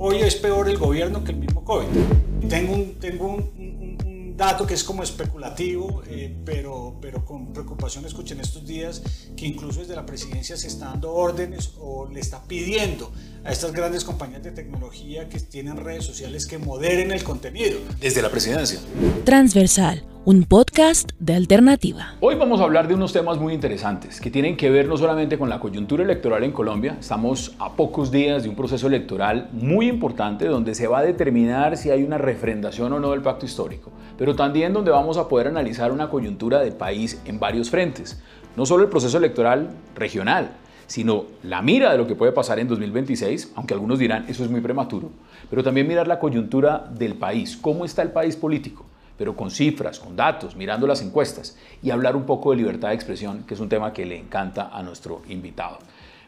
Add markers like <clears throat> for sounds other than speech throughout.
hoy es peor el gobierno que el mismo COVID. Tengo un, tengo un, dato que es como especulativo, eh, pero, pero con preocupación escuché en estos días que incluso desde la presidencia se está dando órdenes o le está pidiendo a estas grandes compañías de tecnología que tienen redes sociales que moderen el contenido. Desde la presidencia. Transversal un podcast de alternativa. Hoy vamos a hablar de unos temas muy interesantes que tienen que ver no solamente con la coyuntura electoral en Colombia, estamos a pocos días de un proceso electoral muy importante donde se va a determinar si hay una refrendación o no del pacto histórico, pero también donde vamos a poder analizar una coyuntura de país en varios frentes, no solo el proceso electoral regional, sino la mira de lo que puede pasar en 2026, aunque algunos dirán eso es muy prematuro, pero también mirar la coyuntura del país, cómo está el país político pero con cifras, con datos, mirando las encuestas y hablar un poco de libertad de expresión, que es un tema que le encanta a nuestro invitado.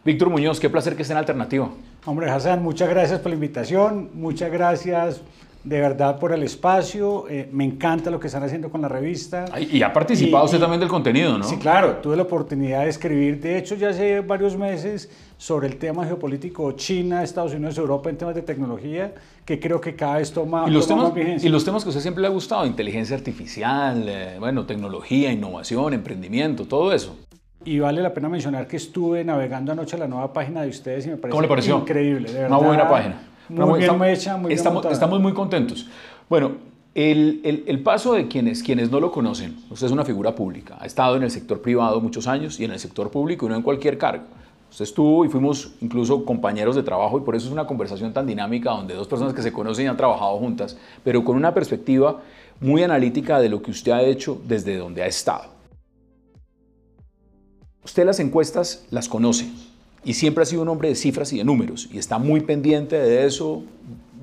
Víctor Muñoz, qué placer que esté en Alternativa. Hombre, Hassan, muchas gracias por la invitación, muchas gracias de verdad por el espacio. Eh, me encanta lo que están haciendo con la revista. y ha participado usted también del contenido, ¿no? Sí, claro. Tuve la oportunidad de escribir, de hecho, ya hace varios meses sobre el tema geopolítico China, Estados Unidos, Europa en temas de tecnología, que creo que cada vez toma, ¿Y los temas, más vigencia. Y los temas que a usted siempre le ha gustado, inteligencia artificial, eh, bueno, tecnología, innovación, emprendimiento, todo eso. Y vale la pena mencionar que estuve navegando anoche a la nueva página de ustedes y me parece ¿Cómo le pareció? increíble, de verdad. Una buena página. Muy bien hecha, muy estamos, bien estamos muy contentos. Bueno, el, el, el, paso de quienes, quienes no lo conocen, usted es una figura pública, ha estado en el sector privado muchos años y en el sector público y no en cualquier cargo. Usted estuvo y fuimos incluso compañeros de trabajo y por eso es una conversación tan dinámica donde dos personas que se conocen y han trabajado juntas, pero con una perspectiva muy analítica de lo que usted ha hecho desde donde ha estado. Usted las encuestas las conoce, y siempre ha sido un hombre de cifras y de números y está muy pendiente de eso,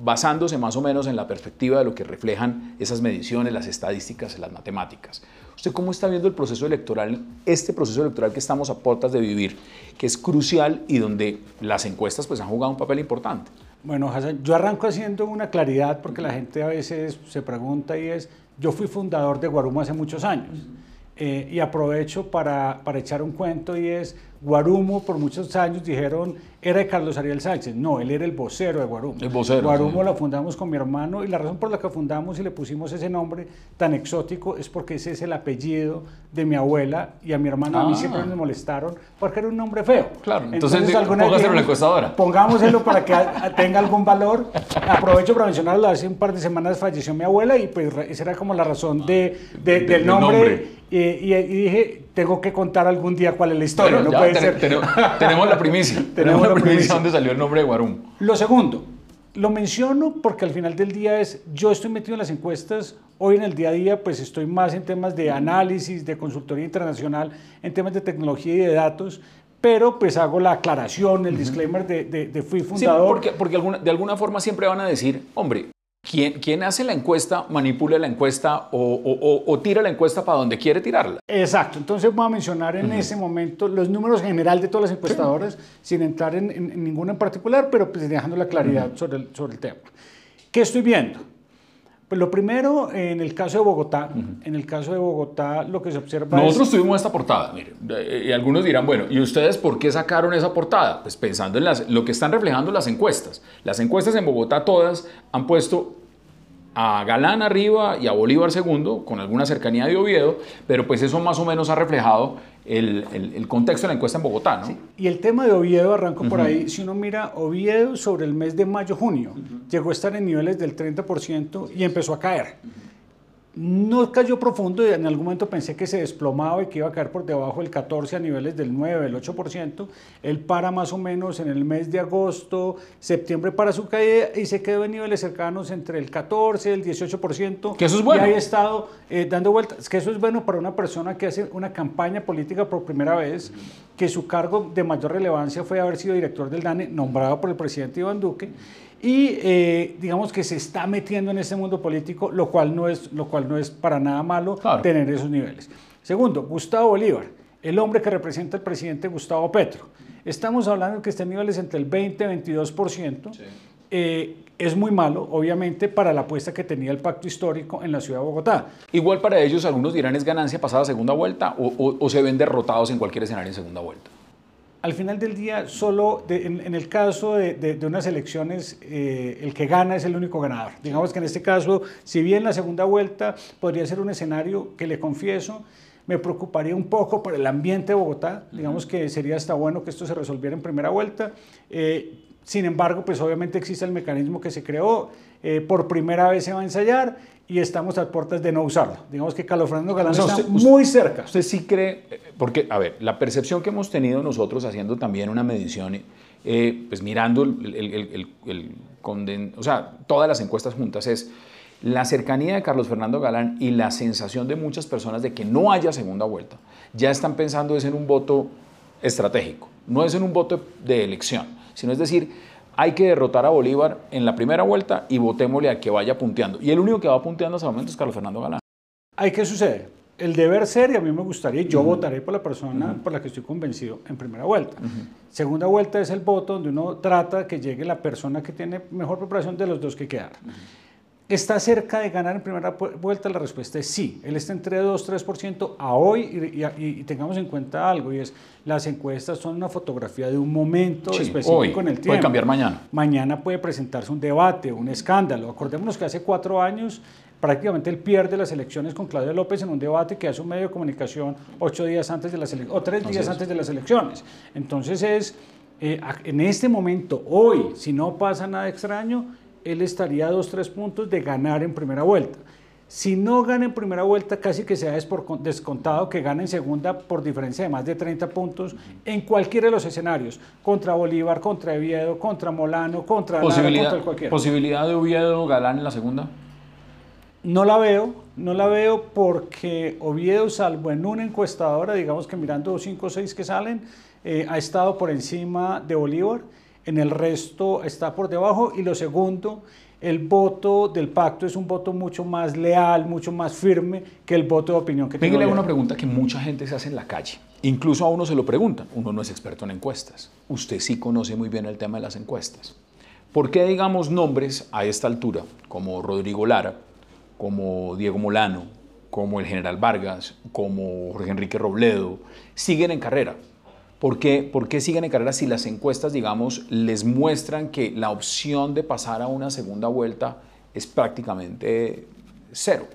basándose más o menos en la perspectiva de lo que reflejan esas mediciones, las estadísticas, las matemáticas. ¿Usted cómo está viendo el proceso electoral, este proceso electoral que estamos a puertas de vivir, que es crucial y donde las encuestas pues han jugado un papel importante? Bueno, Hassan, yo arranco haciendo una claridad porque la gente a veces se pregunta y es, yo fui fundador de Guarumo hace muchos años. Eh, y aprovecho para, para, echar un cuento y es, Guarumo por muchos años dijeron, era de Carlos Ariel Sánchez. No, él era el vocero de Guarumo. El vocero. Guarumo la fundamos con mi hermano y la razón por la que fundamos y le pusimos ese nombre tan exótico es porque ese es el apellido de mi abuela y a mi hermano a mí siempre me molestaron porque era un nombre feo. Claro, entonces, entonces póngaselo en la encuestadora. Pongámoselo para que tenga algún valor. Aprovecho para mencionarlo, hace un par de semanas falleció mi abuela y pues esa era como la razón de, de, del nombre. nombre. Y, y, y, dije, tengo que contar algún día cuál es la historia. Bueno, no puede ser. Tenemos, tenemos, la primicia. <laughs> tenemos, la primicia donde salió el nombre de Guarum. Lo segundo, lo menciono porque al final del día es, yo estoy metido en las encuestas, hoy en el día a día pues estoy más en temas de análisis, de consultoría internacional, en temas de tecnología y de datos, pero pues hago la aclaración, el disclaimer de, de, de fui fundador. Sí, porque, porque alguna, de alguna forma siempre van a decir, hombre, ¿Quién, hace la encuesta manipula la encuesta o, tira la encuesta para donde quiere tirarla? Exacto. Entonces voy a mencionar en ese momento los números general de todas las encuestadoras, sin entrar en, ninguna en particular, pero pues dejando la claridad sobre, el, sobre el tema. ¿Qué estoy viendo? Pues lo primero, en el caso de Bogotá, en el caso de Bogotá, lo que se observa Nosotros tuvimos esta portada, mire, y algunos dirán, bueno, ¿y ustedes por qué sacaron esa portada? Pues pensando en las, lo que están reflejando las encuestas. Las encuestas en Bogotá todas han puesto a Galán arriba y a Bolívar segundo, con alguna cercanía de Oviedo, pero pues eso más o menos ha reflejado el, el, contexto de la encuesta en Bogotá, ¿no? Y el tema de Oviedo, arranco por ahí, si uno mira Oviedo sobre el mes de mayo-junio, llegó a estar en niveles del 30% y empezó a caer no cayó profundo y en algún momento pensé que se desplomaba y que iba a caer por debajo del 14 a niveles del 9, del 8%. Él para más o menos en el mes de agosto, septiembre para su caída y se quedó en niveles cercanos entre el 14 y el 18%. Que eso es bueno. Y ahí ha estado eh, dando vueltas. Que eso es bueno para una persona que hace una campaña política por primera vez, que su cargo de mayor relevancia fue haber sido director del DANE, nombrado por el presidente Iván Duque y eh, digamos que se está metiendo en ese mundo político, lo cual no es, lo cual no es para nada malo tener esos niveles. Segundo, Gustavo Bolívar, el hombre que representa al presidente Gustavo Petro. Estamos hablando de que este nivel es entre el 20 y 22%. Eh, es muy malo, obviamente, para la apuesta que tenía el pacto histórico en la ciudad de Bogotá. Igual para ellos, algunos dirán es ganancia pasada segunda vuelta o, o se ven derrotados en cualquier escenario en segunda vuelta. Al final del día, solo en, el caso de, unas elecciones, eh, el que gana es el único ganador. Digamos que en este caso, si bien la segunda vuelta podría ser un escenario que le confieso, me preocuparía un poco por el ambiente de Bogotá. Digamos que sería hasta bueno que esto se resolviera en primera vuelta. Eh, sin embargo, pues obviamente existe el mecanismo que se creó. Eh, por primera vez se va a ensayar y estamos a puertas de no usarlo. Digamos que Carlos Fernando Galán está muy cerca. ¿Usted sí cree, eh, porque, a ver, la percepción que hemos tenido nosotros haciendo también una medición, eh, pues mirando el, el, o sea, todas las encuestas juntas es la cercanía de Carlos Fernando Galán y la sensación de muchas personas de que no haya segunda vuelta. Ya están pensando es en un voto estratégico, no es en un voto de elección, sino es decir, hay que derrotar a Bolívar en la primera vuelta y votémosle a que vaya punteando. Y el único que va punteando hasta el momento es Carlos Fernando Galán. ¿Hay qué sucede? El deber ser, y a mí me gustaría, yo votaré por la persona por la que estoy convencido en primera vuelta. Segunda vuelta es el voto donde uno trata que llegue la persona que tiene mejor preparación de los dos que quedaron. ¿Está cerca de ganar en primera vuelta? La respuesta es sí. Él está entre 2-3% a hoy y, tengamos en cuenta algo y es las encuestas son una fotografía de un momento específico en el tiempo. Puede cambiar mañana. Mañana puede presentarse un debate, un escándalo. Acordémonos que hace cuatro años prácticamente él pierde las elecciones con Claudia López en un debate que hace un medio de comunicación ocho días antes de las elecciones o tres días antes de las elecciones. Entonces es, eh, en este momento, hoy, si no pasa nada extraño, él estaría a dos, tres puntos de ganar en primera vuelta. Si no gana en primera vuelta, casi que sea descontado que gane en segunda por diferencia de más de 30 puntos en cualquiera de los escenarios, contra Bolívar, contra Oviedo, contra Molano, contra posibilidad, contra cualquiera. ¿Posibilidad de Oviedo Galán en la segunda? No la veo, no la veo porque Oviedo, salvo en una encuestadora, digamos que mirando 5 o 6 que salen, eh, ha estado por encima de Bolívar en el resto está por debajo. Y lo segundo, el voto del pacto es un voto mucho más leal, mucho más firme que el voto de opinión que tiene. una pregunta que mucha gente se hace en la calle. Incluso a uno se lo preguntan. Uno no es experto en encuestas. Usted sí conoce muy bien el tema de las encuestas. ¿Por qué, digamos, nombres a esta altura, como Rodrigo Lara, como Diego Molano, como el general Vargas, como Jorge Enrique Robledo, siguen en carrera? ¿Por qué, siguen en carrera si las encuestas, digamos, les muestran que la opción de pasar a una segunda vuelta es prácticamente cero?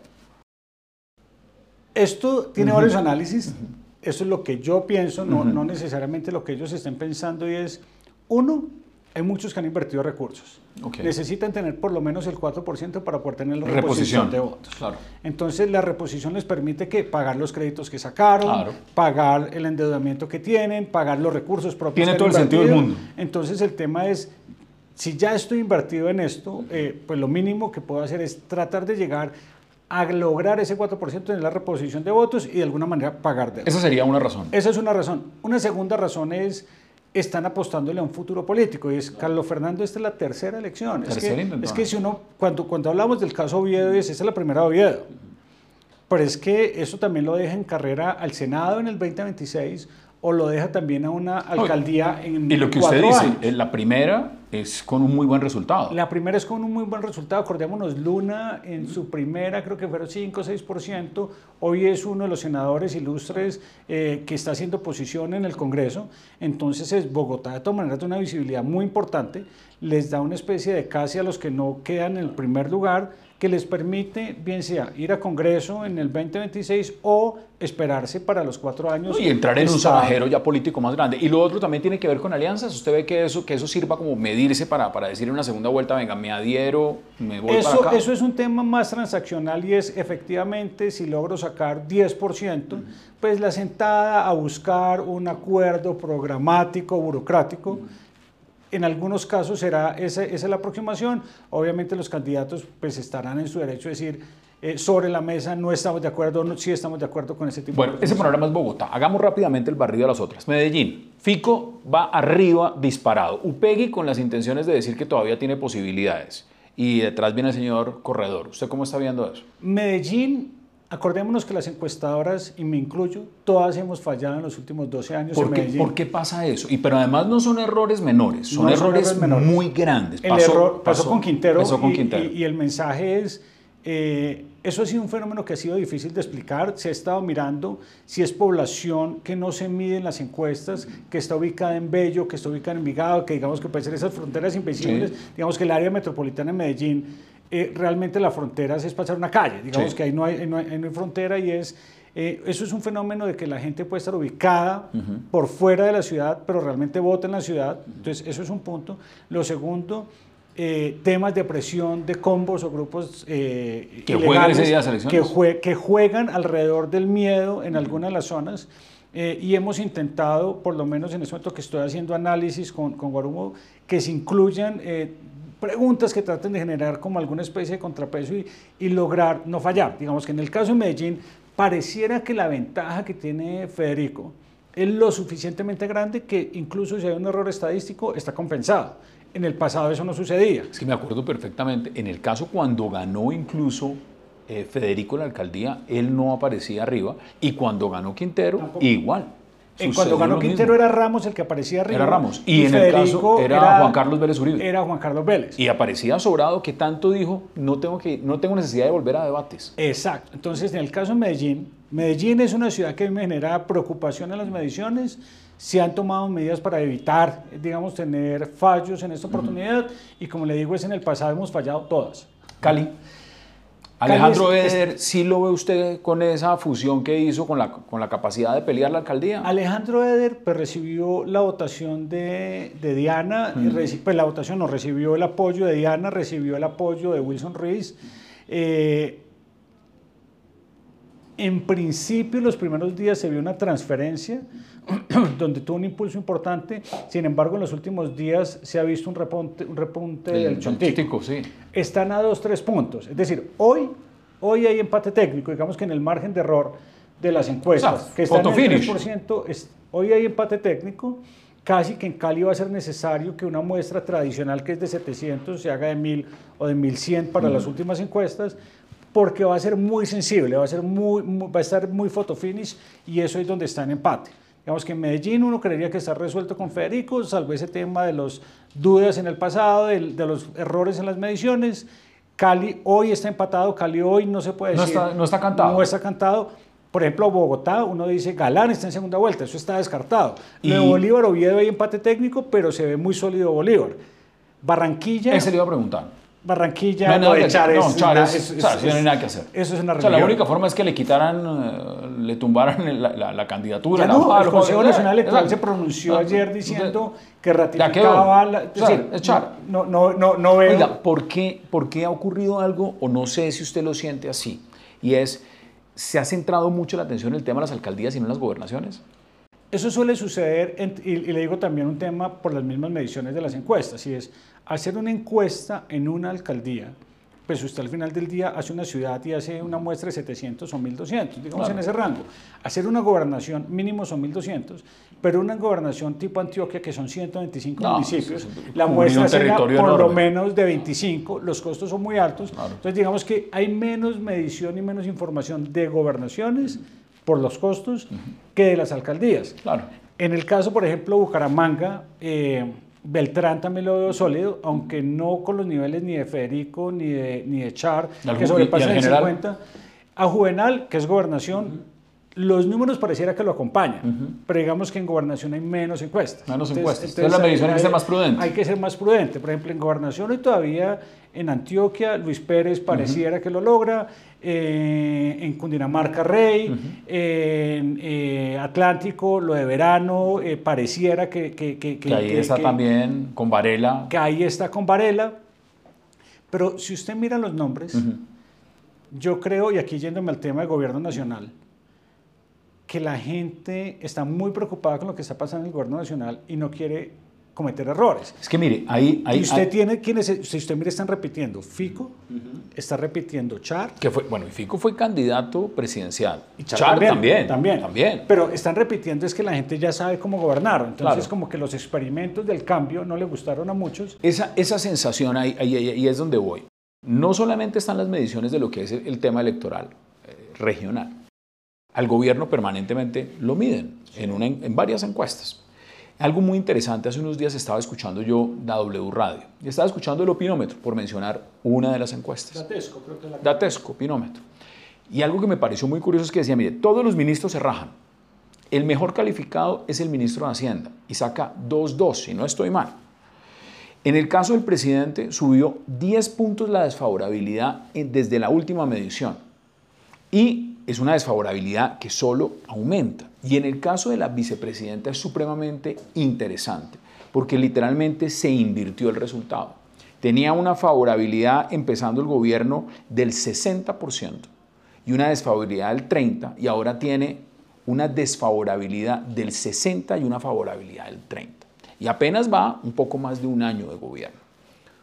Esto tiene varios análisis. Eso es lo que yo pienso, no, no necesariamente lo que ellos estén pensando, y es, uno, hay muchos que han invertido recursos. Necesitan tener por lo menos el 4% para poder tener la reposición, de votos. Entonces, la reposición les permite que pagar los créditos que sacaron, pagar el endeudamiento que tienen, pagar los recursos propios. Tiene todo el sentido del mundo. Entonces, el tema es, si ya estoy invertido en esto, eh, pues lo mínimo que puedo hacer es tratar de llegar a lograr ese 4% en la reposición de votos y de alguna manera pagar deuda. Esa sería una razón. Esa es una razón. Una segunda razón es están apostándole a un futuro político. Y es, Carlos Fernando, esta es la tercera elección. es, que, es que si uno, cuando, cuando hablamos del caso Oviedo, es, esa es la primera Oviedo. Pero es que eso también lo deja en carrera al Senado en el 2026 o lo deja también a una alcaldía en Y lo que usted dice, la primera es con un muy buen resultado. La primera es con un muy buen resultado. Acordémonos, Luna en su primera creo que fueron 5 o 6%. Hoy es uno de los senadores ilustres eh, que está haciendo posición en el Congreso. Entonces es Bogotá de todas maneras de una visibilidad muy importante. Les da una especie de casi a los que no quedan en el primer lugar que les permite, bien sea ir a Congreso en el 2026 o esperarse para los cuatro años. y entrar en un trabajero ya político más grande. Y lo otro también tiene que ver con alianzas. ¿Usted ve que eso, que eso sirva como medirse para, para decir en una segunda vuelta, venga, me adhiero, me voy eso, para acá? Eso es un tema más transaccional y es efectivamente si logro sacar 10%, pues la sentada a buscar un acuerdo programático, burocrático. En algunos casos será esa, esa la aproximación. Obviamente los candidatos pues estarán en su derecho a decir eh, sobre la mesa no estamos de acuerdo, no, sí estamos de acuerdo con ese tipo bueno, de Bueno, ese panorama es Bogotá. Hagamos rápidamente el barrido de las otras. Medellín, Fico va arriba disparado. Upegui con las intenciones de decir que todavía tiene posibilidades. Y detrás viene el señor Corredor. ¿Usted cómo está viendo eso? Medellín Acordémonos que las encuestadoras, y me incluyo, todas hemos fallado en los últimos 12 años ¿Por, qué, ¿por qué pasa eso? Y pero además no son errores menores, son, errores, muy grandes. El pasó, error pasó, con Quintero, Y, el mensaje es, Eh, eso ha sido un fenómeno que ha sido difícil de explicar. Se ha estado mirando si es población que no se mide en las encuestas, que está ubicada en Bello, que está ubicada en Envigado, que digamos que puede ser esas fronteras invisibles. Digamos que el área metropolitana de Medellín, eh, realmente la frontera es pasar una calle. Digamos que ahí no, hay, no, hay, frontera y es... Eh, eso es un fenómeno de que la gente puede estar ubicada por fuera de la ciudad, pero realmente vota en la ciudad. Entonces, eso es un punto. Lo segundo eh, temas de presión de combos o grupos eh, que, juegan ese día que, que, juegan alrededor del miedo en algunas de las zonas eh, y hemos intentado, por lo menos en este momento que estoy haciendo análisis con, con Guarumo, que se incluyan preguntas que traten de generar como alguna especie de contrapeso y, y lograr no fallar. Digamos que en el caso de Medellín pareciera que la ventaja que tiene Federico es lo suficientemente grande que incluso si hay un error estadístico está compensado. En el pasado eso no sucedía. Es que me acuerdo perfectamente, en el caso cuando ganó incluso eh, Federico la alcaldía, él no aparecía arriba, y cuando ganó Quintero, igual. En cuando ganó Quintero era Ramos el que aparecía arriba. Era Ramos. Y, en el caso era, Juan Carlos Vélez Uribe. Era Juan Carlos Vélez. Y aparecía sobrado que tanto dijo, no tengo, que, no tengo necesidad de volver a debates. Exacto. Entonces, en el caso de Medellín, Medellín es una ciudad que me genera preocupación en las mediciones se han tomado medidas para evitar, digamos, tener fallos en esta oportunidad y como le digo, es en el pasado hemos fallado todas. Cali. Alejandro Eder, ¿sí lo ve usted con esa fusión que hizo con la, con la capacidad de pelear la alcaldía? Alejandro Eder pues, recibió la votación de, de Diana, pues la votación no, recibió el apoyo de Diana, recibió el apoyo de Wilson Ruiz. Eh, en principio, los primeros días se vio una transferencia <clears throat> donde tuvo un impulso importante. Sin embargo, en los últimos días se ha visto un repunte, un repunte del chontico. Sí. Están a dos, tres puntos. Es decir, hoy, hoy hay empate técnico, digamos que en el margen de error de las encuestas, que están en el 3%, es, hoy hay empate técnico. Casi que en Cali va a ser necesario que una muestra tradicional que es de 700 se haga de 1000 o de 1100 para las últimas encuestas, porque va a ser muy sensible, va a, ser muy, va a estar muy fotofinish y eso es donde está en empate. Digamos que en Medellín uno creería que está resuelto con Federico, salvo ese tema de las dudas en el pasado, de, los errores en las mediciones. Cali hoy está empatado, Cali hoy no se puede decir. No está, no está cantado. No está cantado. Por ejemplo, Bogotá, uno dice Galán está en segunda vuelta, eso está descartado. Y Bolívar, Oviedo hay empate técnico, pero se ve muy sólido Bolívar. Barranquilla. Ese le iba a preguntar. Barranquilla, no, de Char, no, Char es, no hay nada que hacer. Eso es una o sea, la única forma es que le quitaran, eh, le tumbaran la, la, candidatura. Ya no, el Consejo Nacional Electoral se pronunció ayer diciendo que ratificaba la... Es decir. No, no, no, no veo... Oiga, ¿por qué, ¿por qué ha ocurrido algo, o no sé si usted lo siente así, y es, se ha centrado mucho la atención en el tema de las alcaldías y no en las gobernaciones? Eso suele suceder, y, le digo también un tema por las mismas mediciones de las encuestas, y es hacer una encuesta en una alcaldía, pues usted al final del día hace una ciudad y hace una muestra de 700 o 1200, digamos en ese rango. Hacer una gobernación mínimo son 1200, pero una gobernación tipo Antioquia que son 125 municipios, la muestra sería por lo menos de 25, los costos son muy altos. Entonces digamos que hay menos medición y menos información de gobernaciones por los costos que de las alcaldías. Claro. En el caso, por ejemplo, Bucaramanga, eh, Beltrán también lo veo sólido, aunque no con los niveles ni de Federico ni de, ni de Char, que sobrepasan el 50. A Juvenal, que es gobernación, los números pareciera que lo acompañan, pero digamos que en gobernación hay menos encuestas. Menos encuestas. Entonces, la medición hay que ser más prudente. Hay que ser más prudente. Por ejemplo, en gobernación hoy todavía en Antioquia Luis Pérez pareciera que lo logra, eh, en Cundinamarca Rey, en eh, Atlántico lo de verano eh, pareciera que... Que, que, ahí está también con Varela. Que ahí está con Varela. Pero si usted mira los nombres, yo creo, y aquí yéndome al tema del gobierno nacional, que la gente está muy preocupada con lo que está pasando en el gobierno nacional y no quiere cometer errores. Es que mire, ahí... ahí y usted tiene, ¿quiénes, si usted mire, están repitiendo Fico, está repitiendo Char. Que fue, bueno, Fico fue candidato presidencial. Y Char, también, también, también, Pero están repitiendo es que la gente ya sabe cómo gobernar. Entonces, como que los experimentos del cambio no le gustaron a muchos. Esa, esa sensación ahí, ahí, es donde voy. No solamente están las mediciones de lo que es el tema electoral eh, regional, al gobierno permanentemente lo miden en, una, en varias encuestas. Algo muy interesante, hace unos días estaba escuchando yo la W Radio y estaba escuchando el opinómetro, por mencionar una de las encuestas. Datesco, creo que es la Datesco, opinómetro. Y algo que me pareció muy curioso es que decía, mire, todos los ministros se rajan. El mejor calificado es el ministro de Hacienda y saca 2-2, si no estoy mal. En el caso del presidente subió 10 puntos la desfavorabilidad desde la última medición. Y es una desfavorabilidad que solo aumenta. Y en el caso de la vicepresidenta es supremamente interesante, porque literalmente se invirtió el resultado. Tenía una favorabilidad empezando el gobierno del 60% y una desfavorabilidad del 30% y ahora tiene una desfavorabilidad del 60 y una favorabilidad del 30. Y apenas va un poco más de un año de gobierno.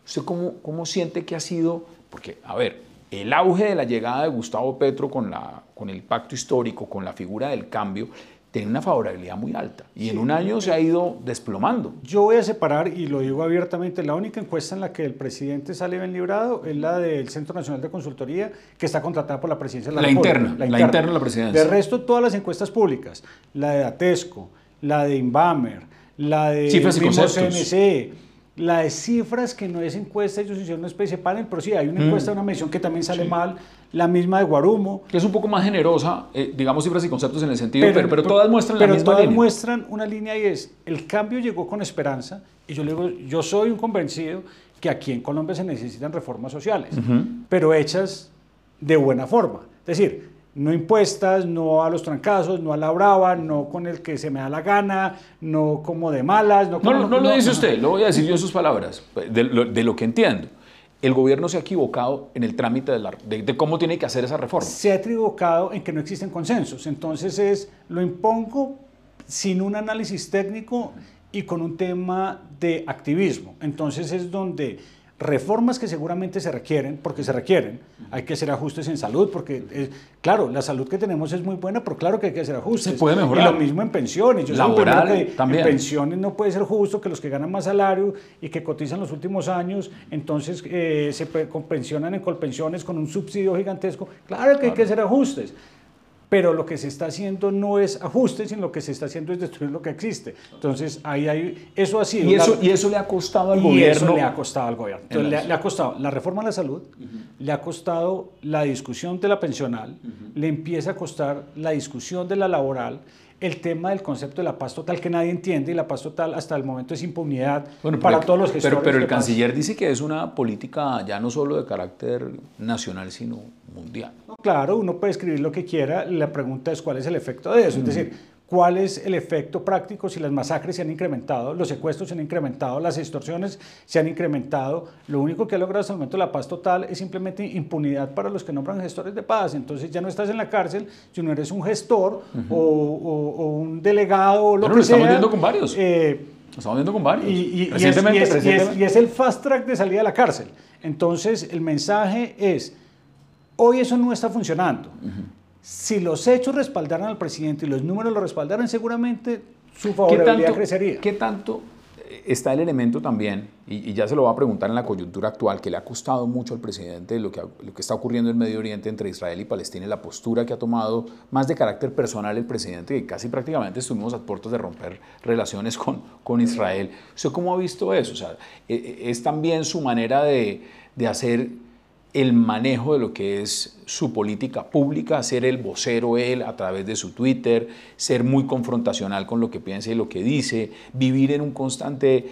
¿Usted cómo, cómo siente que ha sido? Porque, a ver, el auge de la llegada de Gustavo Petro con, la, con el pacto histórico, con la figura del cambio, tiene una favorabilidad muy alta y en un año se ha ido desplomando. Yo voy a separar, y lo digo abiertamente, la única encuesta en la que el presidente sale bien librado es la del Centro Nacional de Consultoría, que está contratada por la presidencia de la, la República. Interna, la, interna de la presidencia. De resto, todas las encuestas públicas, la de Atesco, la de Inbamer, la de Cifras y. CNC, la de cifras que no es encuesta, ellos hicieron una especie de panel, pero sí, hay una encuesta, una medición que también sale Sí. mal, la misma de Guarumo, Que es un poco más generosa, eh, digamos cifras y conceptos en el sentido, pero, pero, todas muestran pero la misma todas línea. muestran una línea y es, el cambio llegó con esperanza, y yo le digo, yo soy un convencido que aquí en Colombia se necesitan reformas sociales, pero hechas de buena forma. Es decir, no impuestas, no a los trancazos, no a la brava, no con el que se me da la gana, no como de malas. No, No, no, no lo dice usted, lo voy a decir yo en sus palabras, de lo, de lo que entiendo. El gobierno se ha equivocado en el trámite de, la- de- de cómo tiene que hacer esa reforma. se ha equivocado en que no existen consensos. Entonces es, lo impongo sin un análisis técnico y con un tema de activismo. Entonces es donde reformas que seguramente se requieren, porque se requieren, hay que hacer ajustes en salud, porque eh, claro, la salud que tenemos es muy buena, pero claro que hay que hacer ajustes. Se puede mejorar. Y lo mismo en pensiones. Yo Laboral que también. En pensiones no puede ser justo que los que ganan más salario y que cotizan los últimos años, entonces eh, se pensionan en colpensiones con un subsidio gigantesco. Claro que hay que hacer ajustes. Pero lo que se está haciendo no es ajustes, sino lo que se está haciendo es destruir lo que existe. Entonces, ahí hay, eso ha sido. Y eso, la- y eso le ha costado al y gobierno. eso le ha costado al gobierno. Entonces, En le, las- le ha costado la reforma a la salud, le ha costado la discusión de la pensional, le empieza a costar la discusión de la laboral, el tema del concepto de la paz total que nadie entiende y la paz total hasta el momento es impunidad Bueno, para todos los gestores. Pero, pero el paz. canciller dice que es una política ya no solo de carácter nacional, sino mundial. No, Claro, uno puede escribir lo que quiera, la pregunta es cuál es el efecto de eso, es decir, cuál es el efecto práctico si las masacres se han incrementado, los secuestros se han incrementado, las extorsiones se han incrementado, lo único que ha logrado hasta el momento la paz total es simplemente impunidad para los que nombran gestores de paz, entonces ya no estás en la cárcel, si no eres un gestor o, o- o un delegado o lo Bueno, que lo estamos viendo con varios. eh, Lo estamos viendo con varios. y, recientemente, y es- y es- recientemente. y es el fast track de salida de la cárcel. Entonces, el mensaje es, hoy eso no está funcionando. Si los hechos respaldaran al presidente y los números lo respaldaran, seguramente su ¿Qué favorabilidad tanto, crecería. ¿Qué tanto eh, está el elemento también, y, y ya se lo va a preguntar en la coyuntura actual, que le ha costado mucho al presidente lo que, lo que está ocurriendo en Medio Oriente entre Israel y Palestina y la postura que ha tomado más de carácter personal el presidente, que casi prácticamente estuvimos a puertas de romper relaciones con, con Israel. ¿Usted cómo ha visto eso? O sea, eh, eh, es también su manera de, de hacer el manejo de lo que es su política pública, ser el vocero él a través de su Twitter, ser muy confrontacional con lo que piensa y lo que dice, vivir en un constante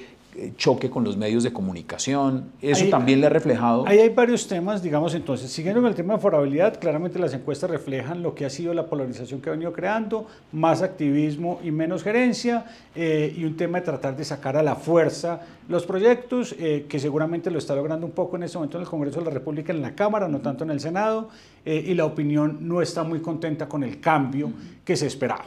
choque con los medios de comunicación. Eso Ahí- también le ha reflejado. Ahí hay varios temas, digamos entonces, siguiendo con el tema de favorabilidad, claramente las encuestas reflejan lo que ha sido la polarización que ha venido creando, más activismo y menos gerencia, eh, y un tema de tratar de sacar a la fuerza los proyectos, eh, que seguramente lo está logrando un poco en este momento en el Congreso de la República, en la Cámara, no tanto en el Senado, eh, y la opinión no está muy contenta con el cambio que se esperaba.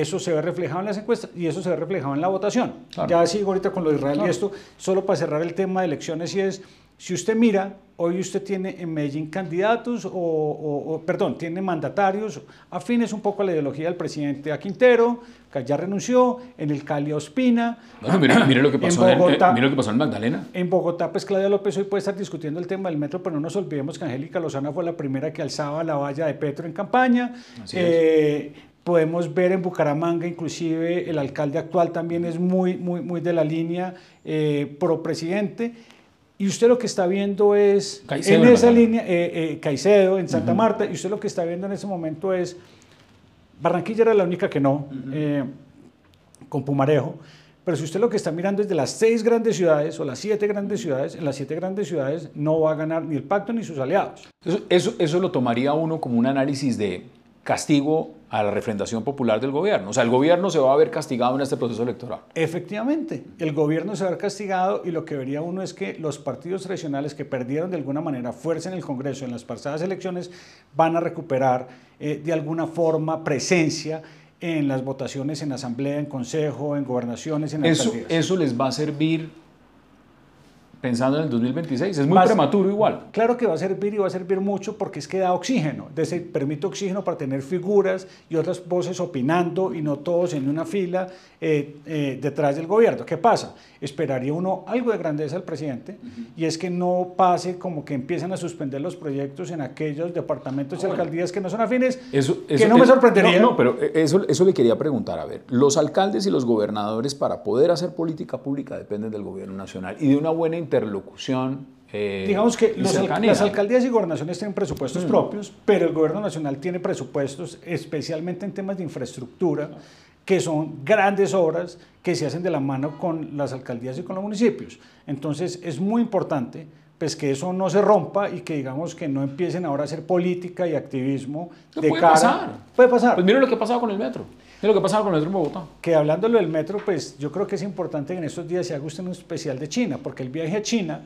Eso se ve reflejado en las encuestas y eso se ve reflejado en la votación. Claro. Ya sigo ahorita con lo de Israel Claro. y esto, solo para cerrar el tema de elecciones y es, si usted mira, hoy usted tiene en Medellín candidatos o, o- o, perdón, tiene mandatarios afines un poco a la ideología del presidente a Quintero, que ya renunció, en el Cali a Ospina. Bueno, mire, mire lo que En pasó en, Bogotá. eh, mire lo que pasó en Magdalena. En Bogotá, pues Claudia López hoy puede estar discutiendo el tema del metro, pero no nos olvidemos que Angélica Lozana fue la primera que alzaba la valla de Petro en campaña. Así es. Podemos ver en Bucaramanga, inclusive el alcalde actual también es muy, muy, muy de la línea eh, pro presidente. Y usted lo que está viendo es, Caicedo, en esa ¿verdad? línea, eh, eh, Caicedo, en Santa Marta, y usted lo que está viendo en ese momento es, Barranquilla era la única que no, con Pumarejo, pero si usted lo que está mirando es de las seis grandes ciudades o las siete grandes ciudades, en las siete grandes ciudades no va a ganar ni el pacto ni sus aliados. Eso, eso, eso lo tomaría uno como un análisis de castigo a la refrendación popular del gobierno. O sea, el gobierno se va a ver castigado en este proceso electoral. Efectivamente, el gobierno se va a ver castigado y lo que vería uno es que los partidos tradicionales que perdieron de alguna manera fuerza en el Congreso en las pasadas elecciones van a recuperar eh, de alguna forma presencia en las votaciones en asamblea, en consejo, en gobernaciones, en Eso, alcaldías. eso les va a servir pensando en el 2026. Es muy prematuro igual. Claro que va a servir y va a servir mucho porque es que da oxígeno, permite oxígeno para tener figuras y otras voces opinando y no todos en una fila eh, eh, detrás del gobierno. ¿Qué pasa? Esperaría uno algo de grandeza al presidente y es que no pase como que empiezan a suspender los proyectos en aquellos departamentos y alcaldías que no son afines, Eso, que eso- no me eso- sorprendería. No, no, pero eso, eso le quería preguntar. A ver, los alcaldes y los gobernadores para poder hacer política pública dependen del gobierno nacional y de una buena interlocución. eh, Digamos que los las alcaldías y gobernaciones tienen presupuestos propios, pero el gobierno nacional tiene presupuestos especialmente en temas de infraestructura, que son grandes obras que se hacen de la mano con las alcaldías y con los municipios. Entonces es muy importante pues que eso no se rompa y que digamos que no empiecen ahora a hacer política y activismo ¿Qué de puede cara pasar? puede pasar Pues mire lo que ha pasado con el metro. Mire lo que ha pasado con el metro en Bogotá. que hablándolo del metro, pues yo creo que es importante que en estos días se haga usted un especial de China, porque el viaje a China,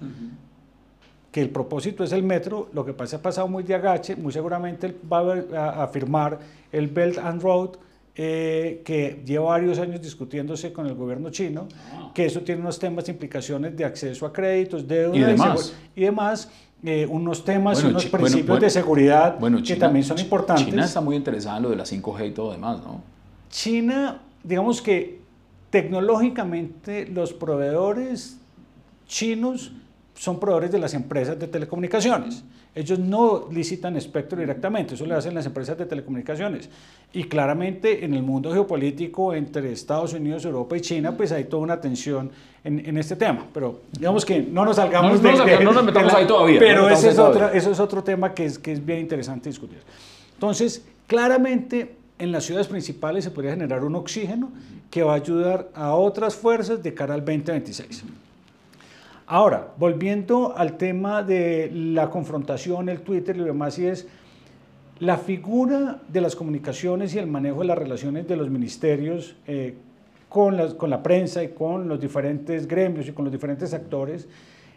que el propósito es el metro, lo que pasa ha pasado muy de agache, muy seguramente él va a, a- firmar el Belt and Road, eh, que lleva varios años discutiéndose con el gobierno chino, que eso tiene unos temas de implicaciones de acceso a créditos, deuda Y demás. y demás, eh, unos temas Bueno, unos Chi- bueno, principios bueno, de seguridad Bueno, que China- también son importantes. China está muy interesada en lo de la 5G y todo demás, ¿no? China, digamos que tecnológicamente los proveedores chinos son proveedores de las empresas de telecomunicaciones. Ellos no licitan espectro directamente, eso lo hacen las empresas de telecomunicaciones. Y claramente en el mundo geopolítico entre Estados Unidos, Europa y China, pues hay toda una tensión en, en este tema. Pero digamos que no nos salgamos No, no nos salgamos, no nos metamos ahí todavía, Pero ese es, todavía. eso es otro tema que es, que es bien interesante discutir. Entonces, claramente en las ciudades principales se podría generar un oxígeno que va a ayudar a otras fuerzas de cara al 2026. Ahora, volviendo al tema de la confrontación, el Twitter y lo demás, y es la figura de las comunicaciones y el manejo de las relaciones de los ministerios eh, con, las- con la prensa y con los diferentes gremios y con los diferentes actores.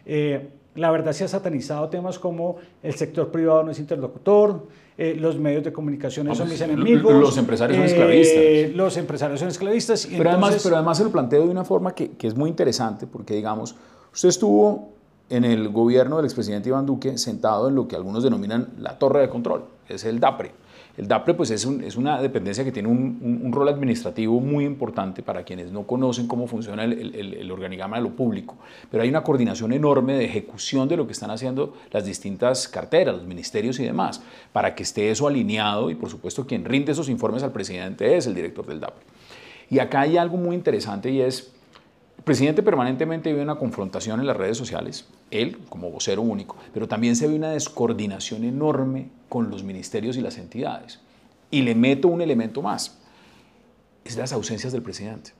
eh, la verdad se ha satanizado temas como el sector privado no es interlocutor, eh, los medios de comunicación son mis enemigos. los empresarios son eh, esclavistas. Los empresarios son esclavistas. y Pero, además, pero además se lo planteo de una forma que, que es muy interesante, porque digamos, usted estuvo en el gobierno del expresidente Iván Duque sentado en lo que algunos denominan la torre de control, es el DAPRE. El DAPRE pues, es, un- es una dependencia que tiene un, rol administrativo muy importante para quienes no conocen cómo funciona el organigrama de lo público. Pero hay una coordinación enorme de ejecución de lo que están haciendo las distintas carteras, los ministerios y demás, para que esté eso alineado y por supuesto quien rinde esos informes al presidente es el director del DAPRE. Y acá hay algo muy interesante y es, el presidente permanentemente vive una confrontación en las redes sociales, él como vocero único, pero también se ve una descoordinación enorme con los ministerios y las entidades. Y le meto un elemento más, es las ausencias del presidente.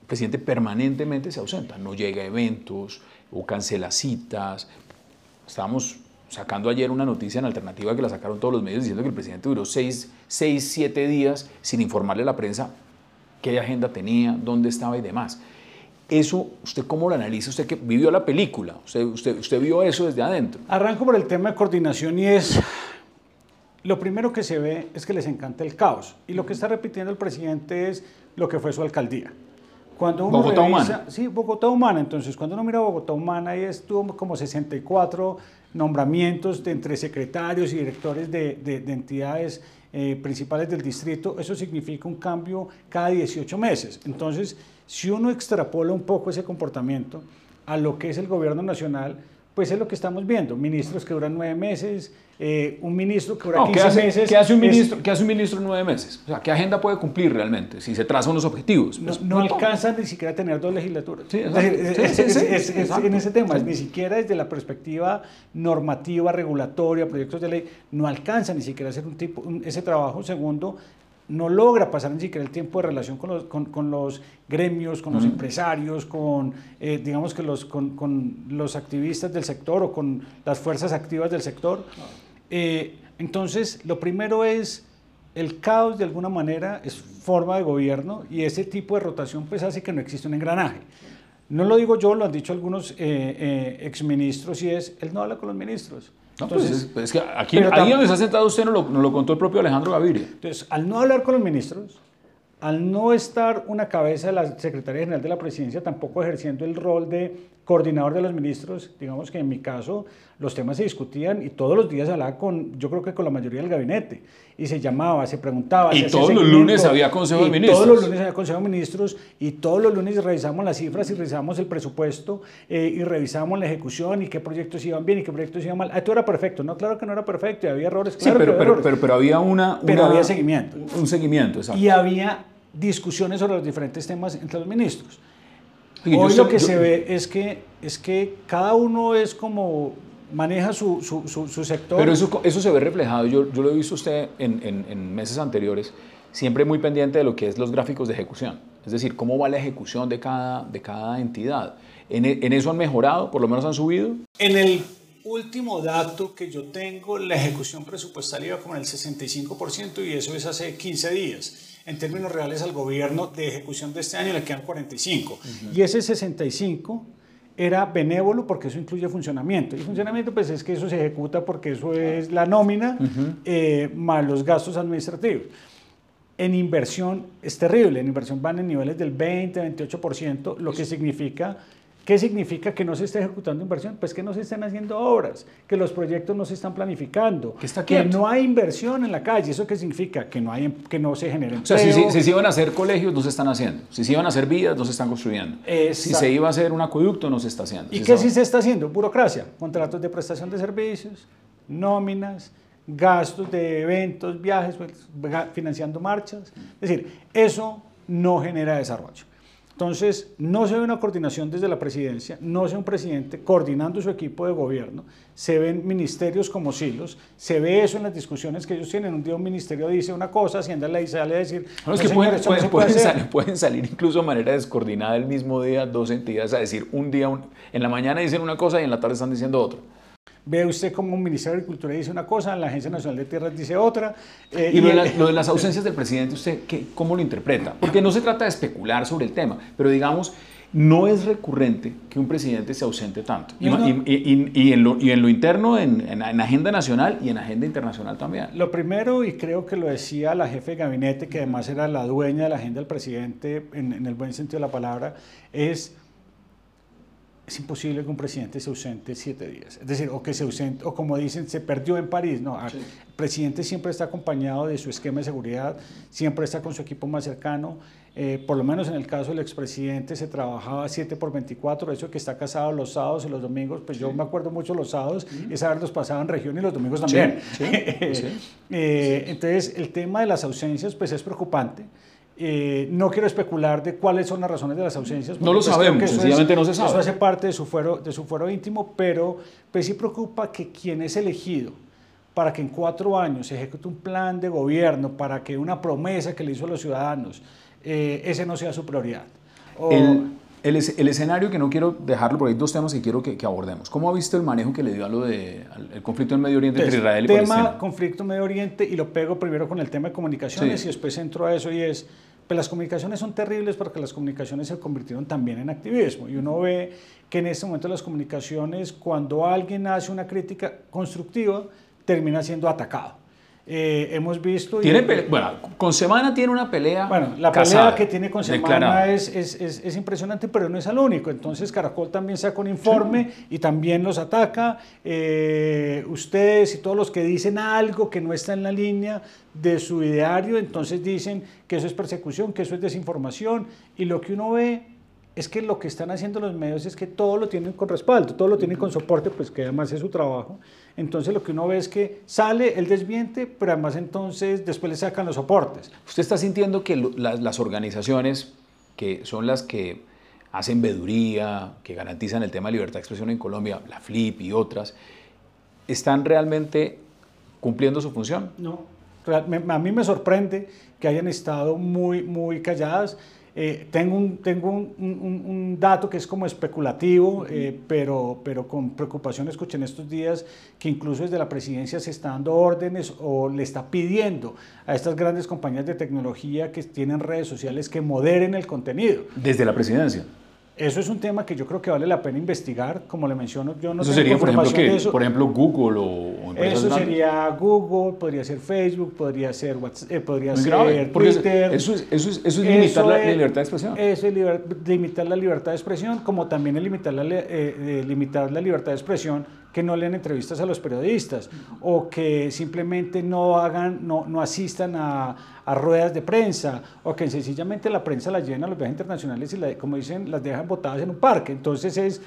El presidente permanentemente se ausenta, no llega a eventos o cancela citas. Estábamos sacando ayer una noticia en alternativa que la sacaron todos los medios diciendo que el presidente duró seis, seis siete días sin informarle a la prensa qué agenda tenía, dónde estaba y demás. Eso, ¿usted cómo lo analiza? Usted que vivió la película, usted, usted, usted vio eso desde adentro. Arranco por el tema de coordinación y es, lo primero que se ve es que les encanta el caos. Y lo que está repitiendo el presidente es lo que fue su alcaldía. Cuando uno Bogotá revisa- Humana. Sí, Bogotá Humana. Entonces, cuando uno mira Bogotá Humana, ahí estuvo como 64 nombramientos de entre secretarios y directores de, de- de entidades eh, principales del distrito. Eso significa un cambio cada 18 meses. Entonces, si uno extrapola un poco ese comportamiento a lo que es el gobierno nacional, pues es lo que estamos viendo. Ministros que duran nueve meses, eh, un ministro que dura No, 15 ¿qué, hace, meses. ¿qué hace un es- ministro, ¿Qué hace un ministro en nueve meses? O sea, ¿qué agenda puede cumplir realmente si se trazan unos objetivos? no, Pues, no alcanza ni siquiera a tener dos legislaturas. Sí, Es es- es- es- es- en ese tema, Sí. ni siquiera desde la perspectiva normativa, regulatoria, proyectos de ley, no alcanza ni siquiera a hacer un tipo, un- ese trabajo. Segundo, no logra pasar ni siquiera el tiempo de relación con los, con, con los gremios, con los empresarios, con, eh, digamos que los, con, con los activistas del sector o con las fuerzas activas del sector. Eh, entonces, lo primero es el caos de alguna manera es forma de gobierno y ese tipo de rotación pues hace que no exista un engranaje. No lo digo yo, lo han dicho algunos eh, exministros y es, él no habla con los ministros. No, pues Entonces, es, pues es que aquí, ahí donde se ha sentado usted nos lo, nos lo contó el propio Alejandro Gaviria. Entonces, al no hablar con los ministros, al no estar una cabeza de la Secretaría General de la Presidencia tampoco ejerciendo el rol de coordinador de los ministros, digamos que en mi caso los temas se discutían y todos los días hablaba con, yo creo que con la mayoría del gabinete, y se llamaba, se preguntaba. Y se todos los lunes había Consejo de Ministros. Todos los lunes había Consejo de Ministros y todos los lunes revisamos las cifras y revisamos el presupuesto eh, y revisamos la ejecución y qué proyectos iban bien y qué proyectos iban mal. Ah, todo era perfecto. No, claro que no era perfecto y había errores. Sí, Claro que pero, había pero, pero, pero había una, Pero había seguimiento. Un seguimiento, exacto. y había discusiones sobre los diferentes temas entre los ministros. Yo Hoy estoy- lo que yo- se ve es que, es que cada uno es como maneja su, su, su- su sector. Pero eso, eso se ve reflejado, yo, yo lo he visto usted en, en- en meses anteriores, siempre muy pendiente de lo que es los gráficos de ejecución, es decir, cómo va la ejecución de cada, de cada entidad. En, en eso han mejorado, por lo menos han subido. En el último dato que yo tengo, la ejecución presupuestal iba como en el 65% y eso es hace 15 días. En términos reales al gobierno de ejecución de este año le quedan 45. Y ese 65 era benévolo porque eso incluye funcionamiento. Y funcionamiento pues es que eso se ejecuta porque eso es la nómina eh, más los gastos administrativos. En inversión es terrible, en inversión van en niveles del 20, 28%, lo que significa, ¿qué significa que no se esté ejecutando inversión? Pues que no se están haciendo obras, que los proyectos no se están planificando, Que está que no hay inversión en la calle. ¿Eso qué significa? Que no, hay, que no se genera O sea, si, si- si se iban a hacer colegios, no se están haciendo. Si se iban a hacer vías, no se están construyendo. Si se iba a hacer un acueducto, no se está haciendo. ¿Y Si qué sí se está haciendo? Burocracia, contratos de prestación de servicios, nóminas, gastos de eventos, viajes, pues, financiando marchas. Es decir, eso no genera desarrollo. Entonces, no se ve una coordinación desde la presidencia, no se ve un presidente coordinando su equipo de gobierno, se ven ministerios como silos, se ve eso en las discusiones que ellos tienen. Un día un ministerio dice una cosa, Hacienda le sale a decir, No, es "No, que señor, pueden, esto no pueden- se puede pueden hacer". salir, pueden salir incluso de manera descoordinada el mismo día dos entidades a decir un día, un- en la mañana dicen una cosa y en la tarde están diciendo otra. Ve usted como un Ministerio de Agricultura dice una cosa, la Agencia Nacional de Tierras dice otra. eh, Y lo de, el- la- lo de las ausencias del presidente, ¿usted qué, cómo lo interpreta? Porque no se trata de especular sobre el tema, pero digamos, no es recurrente que un presidente se ausente tanto. Y, No, ma- no. y- y- y en, lo, y en lo interno, en, en- en agenda nacional y en agenda internacional también. Lo primero, y creo que lo decía la jefe de gabinete, que además era la dueña de la agenda del presidente, en, en el buen sentido de la palabra, es, es imposible que un presidente se ausente siete días. Es decir, o que se ausente, o como dicen, se perdió en París. No, el presidente siempre está acompañado de su esquema de seguridad, siempre está con su equipo más cercano. Eh, por lo menos en el caso del expresidente se trabajaba 7 por 24, eso que está casado los sábados y los domingos, pues yo me acuerdo mucho los sábados, esa vez los pasaba en región y los domingos también. sí, sí. <laughs> Eh, entonces, el tema de las ausencias pues es preocupante. Eh, no quiero especular de cuáles son las razones de las ausencias. No lo pues, sabemos, que es- no se sabe. Eso hace parte de su fuero, de su fuero íntimo, pero pues sí preocupa que quien es elegido para que en cuatro años se ejecute un plan de gobierno, para que una promesa que le hizo a los ciudadanos, eh, ese no sea su prioridad. O- El, el, es- el escenario que no quiero dejarlo, porque hay dos temas que quiero que, que abordemos. ¿Cómo ha visto el manejo que le dio a lo de el conflicto en Medio Oriente entre Entonces, Israel y tema Palestina? conflicto Medio Oriente y lo pego primero con el tema de comunicaciones Sí. y después entro a eso y es, pues las comunicaciones son terribles porque las comunicaciones se convirtieron también en activismo y uno ve que en este momento las comunicaciones cuando alguien hace una crítica constructiva termina siendo atacado. Eh, hemos visto... y- Tiene pele- bueno, con Semana tiene una pelea. bueno, la casada, pelea que tiene con. Semana es, es, es, es impresionante, pero no es el único. Entonces Caracol también saca un informe y también los ataca. Eh, ustedes y todos los que dicen algo que no está en la línea de su ideario, entonces dicen que eso es persecución, que eso es desinformación. Y lo que uno ve es que lo que están haciendo los medios es que todo lo tienen con respaldo, todo lo tienen con soporte, pues que además es su trabajo. Entonces lo que uno ve es que sale el desmiente, pero además entonces después le sacan los soportes. ¿Usted está sintiendo que las organizaciones que son las que hacen veduría, que garantizan el tema de libertad de expresión en Colombia, la FLIP y otras, están realmente cumpliendo su función? No, a mí me sorprende que hayan estado muy, muy calladas. Eh, tengo un, tengo un, un, dato que es como especulativo, eh, pero, pero con preocupación escuché en estos días que incluso desde la presidencia se está dando órdenes o le está pidiendo a estas grandes compañías de tecnología que tienen redes sociales que moderen el contenido. Desde la presidencia. Eso es un tema que yo creo que vale la pena investigar, como le menciono, yo no eso sería, por ejemplo, ¿qué? Por ejemplo, Google o, empresas Eso sería Google, podría ser Facebook, podría ser WhatsApp, eh, podría ser Twitter. Eso es, eso es, eso es limitar la, libertad de expresión. Eso es limitar la libertad de expresión, como también es limitar la, eh, eh, limitar la libertad de expresión que no leen entrevistas a los periodistas o que simplemente no hagan, no, no asistan a, a, ruedas de prensa o que sencillamente la prensa la llena a los viajes internacionales y, la, como dicen, las dejan botadas en un parque. Entonces es,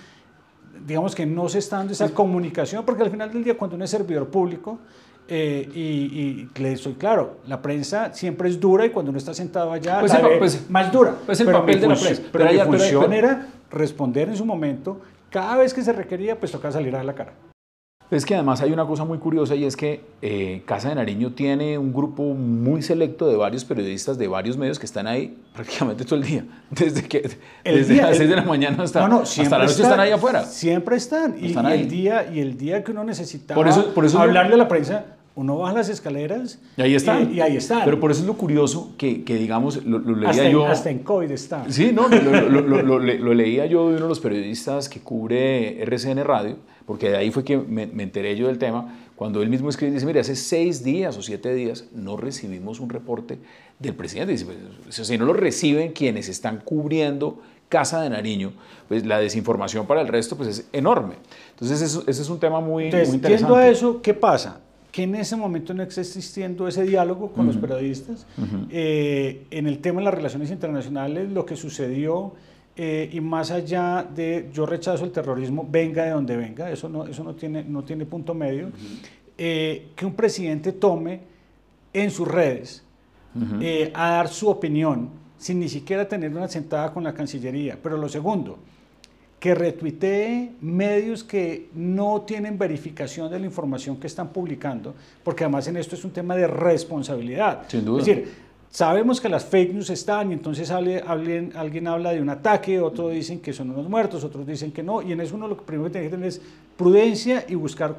digamos que no se está dando esa comunicación porque al final del día cuando uno es servidor público, eh, y, y, le soy claro, la prensa siempre es dura y cuando uno está sentado allá pues pues, más dura. Pues el pero papel de la prensa. Pero, la función era responder en su momento cada vez que se requería, pues toca salir a la cara. Es que además hay una cosa muy curiosa y es que eh, Casa de Nariño tiene un grupo muy selecto de varios periodistas de varios medios que están ahí prácticamente todo el día. <laughs> Desde, que, desde las 6 de la mañana hasta, no, hasta la noche están, ahí afuera. Siempre están. Y, el día, y el día que uno necesitaba por eso, por eso hablarle a la prensa, uno baja las escaleras y ahí están. Y, ahí están. Pero por eso es lo curioso que, que digamos, lo, leía hasta yo. hasta en COVID está. Sí, no, lo, leía yo de uno de los periodistas que cubre RCN Radio, porque de ahí fue que me, enteré yo del tema. Cuando él mismo escribe, dice: Mire, hace seis días o siete días no recibimos un reporte del presidente. Dice: pues, Si no lo reciben quienes están cubriendo Casa de Nariño, pues la desinformación para el resto pues es enorme. Entonces, ese es un tema muy, Entonces, muy interesante. Viendo eso, ¿qué pasa? Que en ese momento no está existiendo ese diálogo con los periodistas. Eh, en el tema de las relaciones internacionales, lo que sucedió, eh, y más allá de yo rechazo el terrorismo, venga de donde venga, eso no, eso no, tiene, no tiene punto medio, eh, que un presidente tome en sus redes a dar su opinión sin ni siquiera tener una sentada con la Cancillería. Pero lo segundo, que retuitee medios que no tienen verificación de la información que están publicando, porque además en esto es un tema de responsabilidad. Sin duda. Es decir, sabemos que las fake news están y entonces alguien, alguien habla de un ataque, otros dicen que son unos muertos, otros dicen que no, y en eso uno lo primero que tiene que tener es prudencia y buscar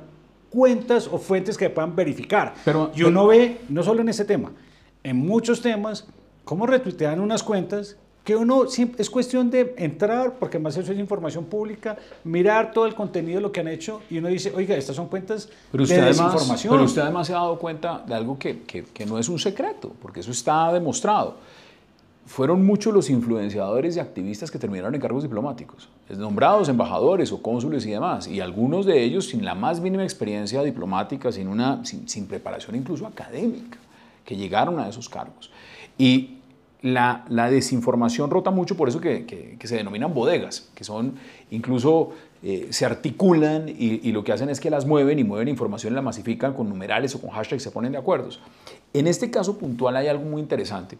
cuentas o fuentes que puedan verificar. Pero, y uno ve, no solo en ese tema, en muchos temas, cómo retuitean unas cuentas que uno es cuestión de entrar, porque más eso es información pública, mirar todo el contenido de lo que han hecho y uno dice, oiga, estas son cuentas pero usted de además, desinformación. Pero usted además se ha dado cuenta de algo que, que, que no es un secreto, porque eso está demostrado. Fueron muchos los influenciadores y activistas que terminaron en cargos diplomáticos, nombrados embajadores o cónsules y demás, y algunos de ellos sin la más mínima experiencia diplomática, sin, una, sin, sin preparación incluso académica, que llegaron a esos cargos. Y la, desinformación rota mucho, por eso que, se denominan bodegas, que son incluso eh, se articulan y, lo que hacen es que las mueven y mueven información y la masifican con numerales o con hashtags, se ponen de acuerdo. En este caso puntual hay algo muy interesante.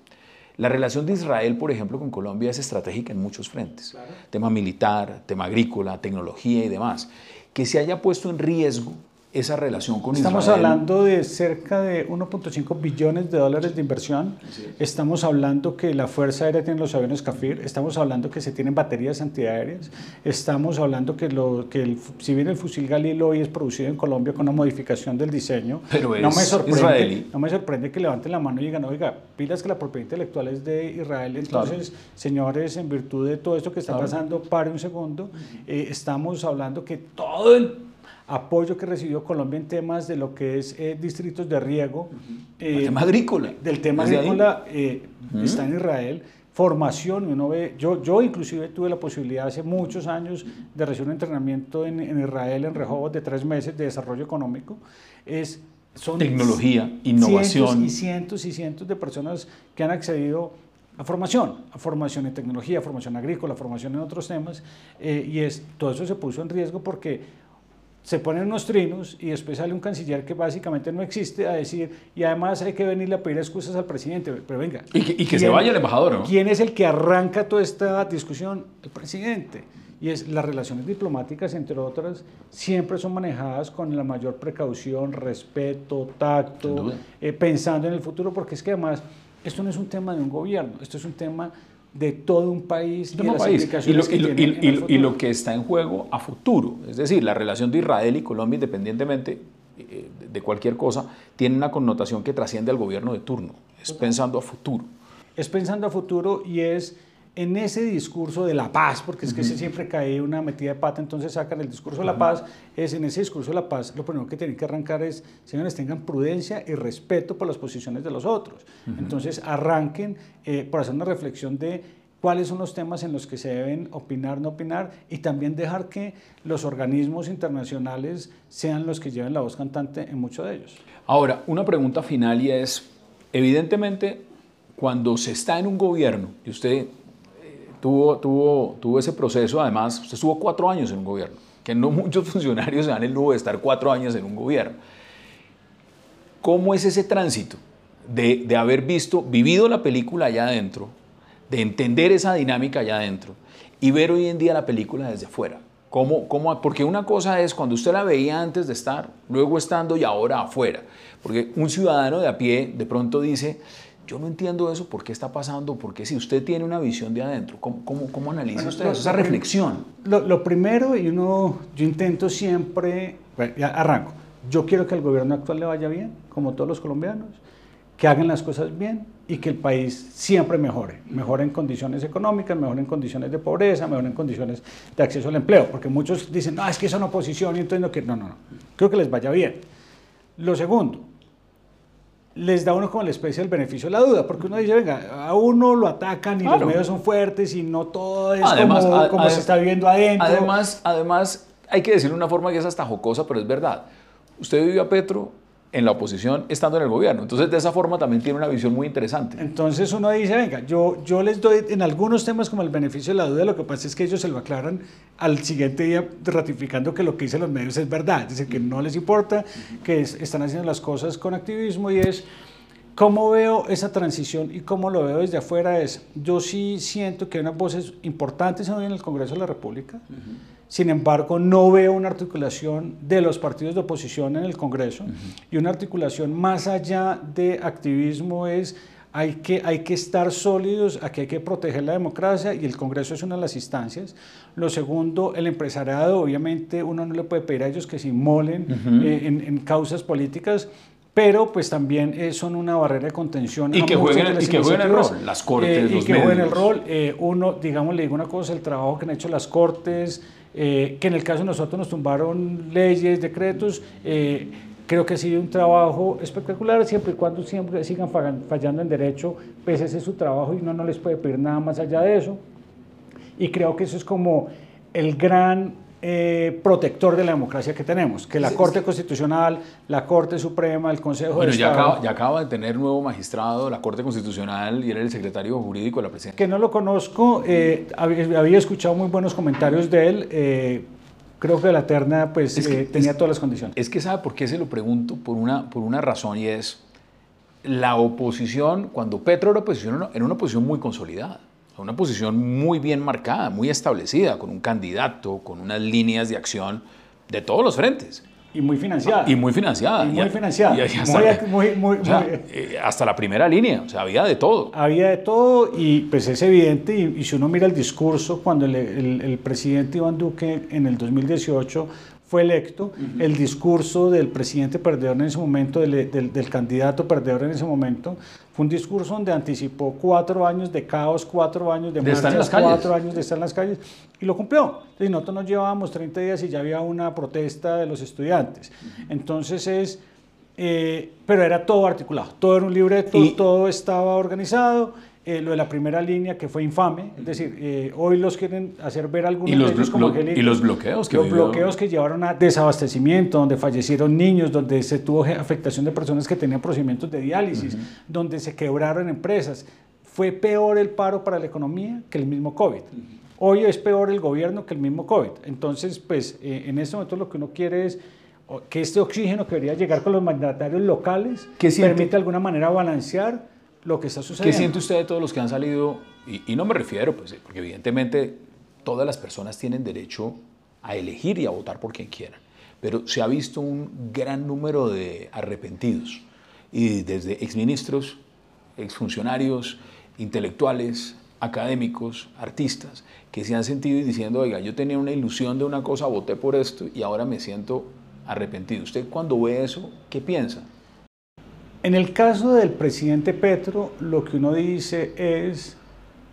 La relación de Israel, por ejemplo, con Colombia es estratégica en muchos frentes. Tema militar, tema agrícola, tecnología y demás. Que se haya puesto en riesgo esa relación con Estamos hablando de cerca de 1.5 billones de dólares de inversión. Estamos hablando que la Fuerza Aérea tiene los aviones Cafir. Estamos hablando que se tienen baterías antiaéreas. Estamos hablando que, lo, que el, si bien el fusil Galil hoy es producido en Colombia con una modificación del diseño, Pero no, me sorprende, no me sorprende que levanten la mano y digan, oiga, pilas que la propiedad intelectual es de Israel. Entonces, señores, en virtud de todo esto que está pasando, pare un segundo. Eh, estamos hablando que todo el apoyo que recibió Colombia en temas de lo que es eh, distritos de riego. El tema agrícola. Del tema agrícola eh, está en Israel. Formación, uno ve, yo, yo inclusive tuve la posibilidad hace muchos años de recibir un entrenamiento en, Israel, en Rehoboth, de tres meses de desarrollo económico. Es, son Tecnología, innovación. Cientos y cientos y cientos de personas que han accedido a formación, a formación en tecnología, formación agrícola, formación en otros temas, eh, y es, todo eso se puso en riesgo porque se ponen unos trinos y después sale un canciller que básicamente no existe a decir, y además hay que venirle a pedir excusas al presidente, pero venga. Y que, y que se vaya el embajador, ¿no? ¿Quién es el que arranca toda esta discusión? El presidente. Y es las relaciones diplomáticas, entre otras, siempre son manejadas con la mayor precaución, respeto, tacto, eh, pensando en el futuro, porque es que además esto no es un tema de un gobierno, esto es un tema de todo un país y, las país. y, lo, que y, lo, que está en juego a futuro, es decir, la relación de Israel y Colombia, independientemente eh, de cualquier cosa, tiene una connotación que trasciende al gobierno de turno, es pensando a futuro. Es pensando a futuro y es en ese discurso de la paz, porque es que se siempre cae una metida de pata, entonces sacan el discurso de la paz, es en ese discurso de la paz, lo primero que tienen que arrancar es, señores, tengan prudencia y respeto por las posiciones de los otros. Entonces arranquen eh, por hacer una reflexión de cuáles son los temas en los que se deben opinar, no opinar, y también dejar que los organismos internacionales sean los que lleven la voz cantante en muchos de ellos. Ahora, una pregunta final y es, evidentemente, cuando se está en un gobierno, y usted tuvo, tuvo, tuvo ese proceso, además, usted estuvo cuatro años en un gobierno, que no <laughs> muchos funcionarios se dan el lujo de estar cuatro años en un gobierno. ¿Cómo es ese tránsito de, de haber visto, vivido la película allá adentro, de entender esa dinámica allá adentro y ver hoy en día la película desde afuera? ¿Cómo, cómo, porque una cosa es cuando usted la veía antes de estar, luego estando y ahora afuera. Porque un ciudadano de a pie de pronto dice, yo no entiendo eso, ¿por qué está pasando? Porque si usted tiene una visión de adentro, ¿cómo, cómo, cómo analiza usted esa reflexión? Lo, primero, y uno, yo intento siempre, ya arranco, yo quiero que al gobierno actual le vaya bien, como todos los colombianos, que hagan las cosas bien y que el país siempre mejore, mejore en condiciones económicas, mejore en condiciones de pobreza, mejore en condiciones de acceso al empleo, porque muchos dicen, no, es que son oposición y entonces no quiero, no, no, no, creo que les vaya bien. Lo segundo, les da uno como la especie del beneficio de la duda, porque uno dice, venga, a uno lo atacan y los medios son fuertes y no todo es como, se está viviendo adentro. Además, además, hay que decirlo de una forma que es hasta jocosa, pero es verdad. Usted vivió a Petro en la oposición estando en el gobierno. Entonces, de esa forma también tiene una visión muy interesante. Entonces uno dice, venga, yo, yo les doy en algunos temas como el beneficio de la duda, lo que pasa es que ellos se lo aclaran al siguiente día ratificando que lo que dicen los medios es verdad, es decir, que no les importa, que están haciendo las cosas con activismo y es... ¿Cómo veo esa transición y cómo lo veo desde afuera? Es, yo sí siento que hay unas voces importantes hoy en el Congreso de la República. Sin embargo, no veo una articulación de los partidos de oposición en el Congreso y una articulación más allá de activismo es hay que, hay que estar sólidos, aquí hay que proteger la democracia y el Congreso es una de las instancias. Lo segundo, el empresariado, obviamente uno no le puede pedir a ellos que se inmolen eh, en, causas políticas, pero pues también eh, son una barrera de contención. Y que jueguen, y que jueguen el rol, las cortes, eh, Y que jueguen el rol. uno, digamos, le digo una cosa, el trabajo que han hecho las cortes, eh, que en el caso de nosotros nos tumbaron leyes, decretos. Eh, creo que ha sido un trabajo espectacular, siempre y cuando siempre sigan fallando en derecho, pues ese es su trabajo y uno no les puede pedir nada más allá de eso. Y creo que eso es como el gran eh, protector de la democracia que tenemos, que la Corte Constitucional, la Corte Suprema, el Consejo bueno, de ya Acaba, ya acaba de tener nuevo magistrado la Corte Constitucional y era el secretario jurídico de la presidencia. Que no lo conozco, eh, había, escuchado muy buenos comentarios de él. Eh, creo que la terna pues tenía todas las condiciones. Es que sabe por qué se lo pregunto por una, por una razón y es la oposición, cuando Petro era oposición, era una oposición muy consolidada una posición muy bien marcada, muy establecida, con un candidato, con unas líneas de acción de todos los frentes. Y muy financiada. Y muy financiada. Y muy financiada. Hasta, la primera línea, o sea, había de todo. Había de todo y pues es evidente, y, si uno mira el discurso, cuando el, el presidente Iván Duque en el 2018 fue electo, el discurso del presidente perdedor en ese momento, del, del, candidato perdedor en ese momento, fue un discurso donde anticipó cuatro años de caos, cuatro años de, marchas, cuatro años de estar en las calles, y lo cumplió. Entonces nosotros nos llevábamos 30 días y ya había una protesta de los estudiantes. Entonces es, eh, pero era todo articulado, todo era un libreto, todo estaba organizado eh, lo de la primera línea que fue infame, es decir, eh, hoy los quieren hacer ver algunos ¿Y los, de ellos como Y los bloqueos que Los bloqueos que llevaron a desabastecimiento, donde fallecieron niños, donde se tuvo afectación de personas que tenían procedimientos de diálisis, donde se quebraron empresas. fue peor el paro para la economía que el mismo COVID. Hoy es peor el gobierno que el mismo COVID. Entonces, pues eh, en este momento lo que uno quiere es que este oxígeno que debería llegar con los mandatarios locales permite de alguna manera balancear lo que está sucediendo. ¿Qué siente usted de todos los que han salido? Y, y no me refiero, pues, porque evidentemente todas las personas tienen derecho a elegir y a votar por quien quieran, pero se ha visto un gran número de arrepentidos, y desde exministros, exfuncionarios, intelectuales, académicos, artistas, que se han sentido diciendo, oiga, yo tenía una ilusión de una cosa, voté por esto y ahora me siento arrepentido. ¿Usted cuando ve eso, qué piensa? En el caso del presidente Petro, lo que uno dice es,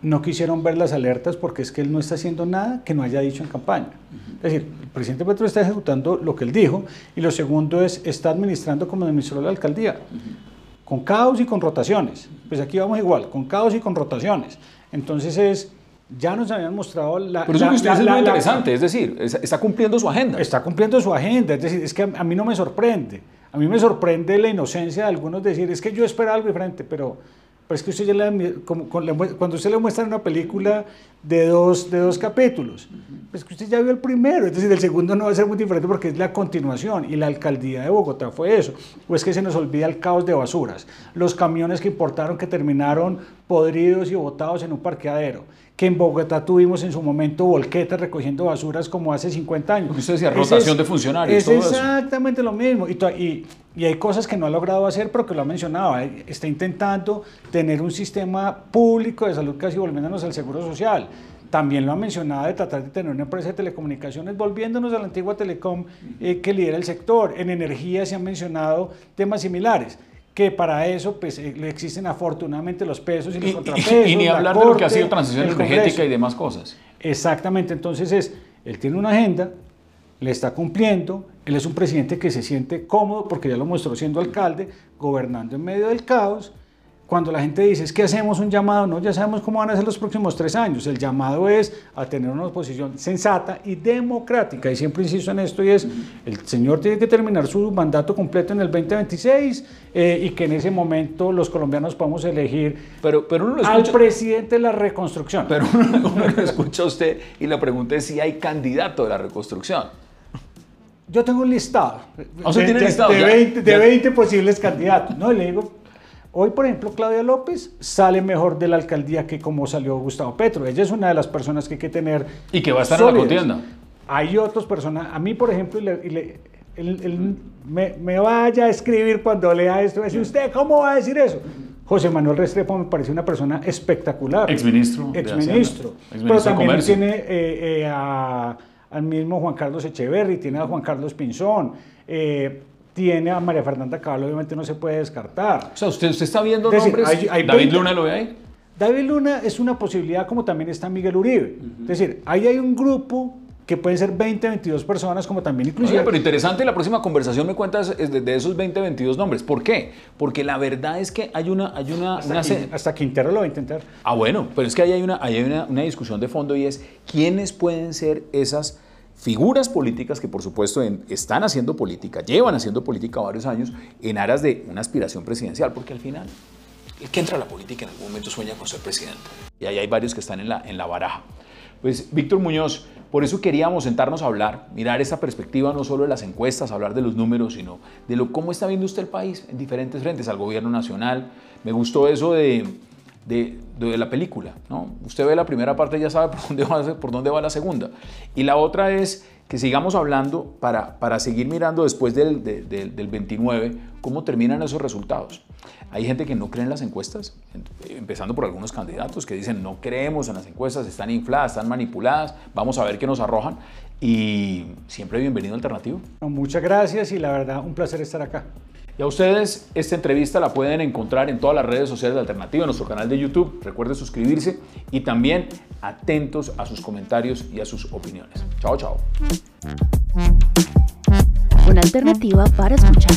no quisieron ver las alertas porque es que él no está haciendo nada que no haya dicho en campaña. Es decir, el presidente Petro está ejecutando lo que él dijo y lo segundo es, está administrando como administrador de la alcaldía, con caos y con rotaciones. Pues aquí vamos igual, con caos y con rotaciones. Entonces es, ya nos habían mostrado la... Pero eso que usted es muy interesante, es decir, está cumpliendo su agenda. Está cumpliendo su agenda, es decir, es que a, mí no me sorprende. A mí me sorprende la inocencia de algunos decir, es que yo espero algo diferente, pero pero es que usted ya le, como, cuando usted le muestra una película de dos, de dos capítulos, pues que usted ya vio el primero, es decir, el segundo no va a ser muy diferente porque es la continuación y la alcaldía de Bogotá fue eso. O es que se nos olvida el caos de basuras, los camiones que importaron que terminaron podridos y botados en un parqueadero, que en Bogotá tuvimos en su momento volquetas recogiendo basuras como hace 50 años. Usted decía rotación de funcionarios. Es exactamente lo mismo. Y, y, y, hay cosas que no ha logrado hacer, pero que lo ha mencionado. Está intentando tener un sistema público de salud casi volviéndonos al seguro social. También lo ha mencionado de tratar de tener una empresa de telecomunicaciones, volviéndonos a la antigua telecom eh, que lidera el sector. En energía se han mencionado temas similares que para eso pues, eh, existen afortunadamente los pesos y los contrapesos. Y, ni hablar de lo que ha sido transición energética y demás cosas. Exactamente, entonces es, él tiene una agenda, le está cumpliendo, él es un presidente que se siente cómodo porque ya lo mostró siendo alcalde, gobernando en medio del caos, cuando la gente dice, es que hacemos un llamado, no, ya sabemos cómo van a ser los próximos tres años. El llamado es a tener una oposición sensata y democrática. Y siempre insisto en esto y es, el señor tiene que terminar su mandato completo en el 2026 eh, y que en ese momento los colombianos podamos elegir pero, pero al presidente de la reconstrucción. Pero uno, lo escucha a usted y le pregunta si hay candidato de la reconstrucción. Yo tengo un listado. ¿O sea, de, tiene listado, de, 20, de 20 posibles candidatos. No, le digo, Hoy, por ejemplo, Claudia López sale mejor de la alcaldía que como salió Gustavo Petro. Ella es una de las personas que hay que tener. Y que va a estar en la contienda. Hay otras personas. A mí, por ejemplo, me, vaya a escribir cuando lea esto. Decir, ¿usted cómo va a decir eso? José Manuel Restrepo me parece una persona espectacular. Exministro. Exministro. Pero también tiene eh, eh, al mismo Juan Carlos Echeverry, tiene a Juan Carlos Pinzón. Eh, tiene a María Fernanda Cabal, obviamente no se puede descartar. O sea, usted, usted está viendo nombres. ¿David Luna lo ve ahí? David Luna es una posibilidad como también está Miguel Uribe. Es decir, ahí hay un grupo que pueden ser 20, 22 personas, como también inclusive... pero interesante, la próxima conversación me cuentas de, esos 20, 22 nombres. ¿Por qué? Porque la verdad es que hay una... Hay una, hasta, Quintero lo va a intentar. Ah, bueno, pero es que ahí hay, una, hay una, una discusión de fondo y es quiénes pueden ser esas figuras políticas que por supuesto están haciendo política, llevan haciendo política varios años en aras de una aspiración presidencial, porque al final el que entra a la política en algún momento sueña con ser presidente. Y ahí hay varios que están en la, en la baraja. Pues Víctor Muñoz, por eso queríamos sentarnos a hablar, mirar esta perspectiva no solo de las encuestas, hablar de los números, sino de lo, cómo está viendo usted el país en diferentes frentes, al gobierno nacional. Me gustó eso de de, la película. ¿no? Usted ve la primera parte y ya sabe por dónde, va, la segunda. Y la otra es que sigamos hablando para, para seguir mirando después del, del 29 cómo terminan esos resultados. Hay gente que no cree en las encuestas, empezando por algunos candidatos que dicen no creemos en las encuestas, están infladas, están manipuladas, vamos a ver qué nos arrojan. Y siempre bienvenido Alternativo. Muchas gracias y la verdad un placer estar acá. Y a ustedes esta entrevista la pueden encontrar en todas las redes sociales de Alternativa, en nuestro canal de YouTube. Recuerden suscribirse y también atentos a sus comentarios y a sus opiniones. Chao, chao. Una alternativa para escuchar.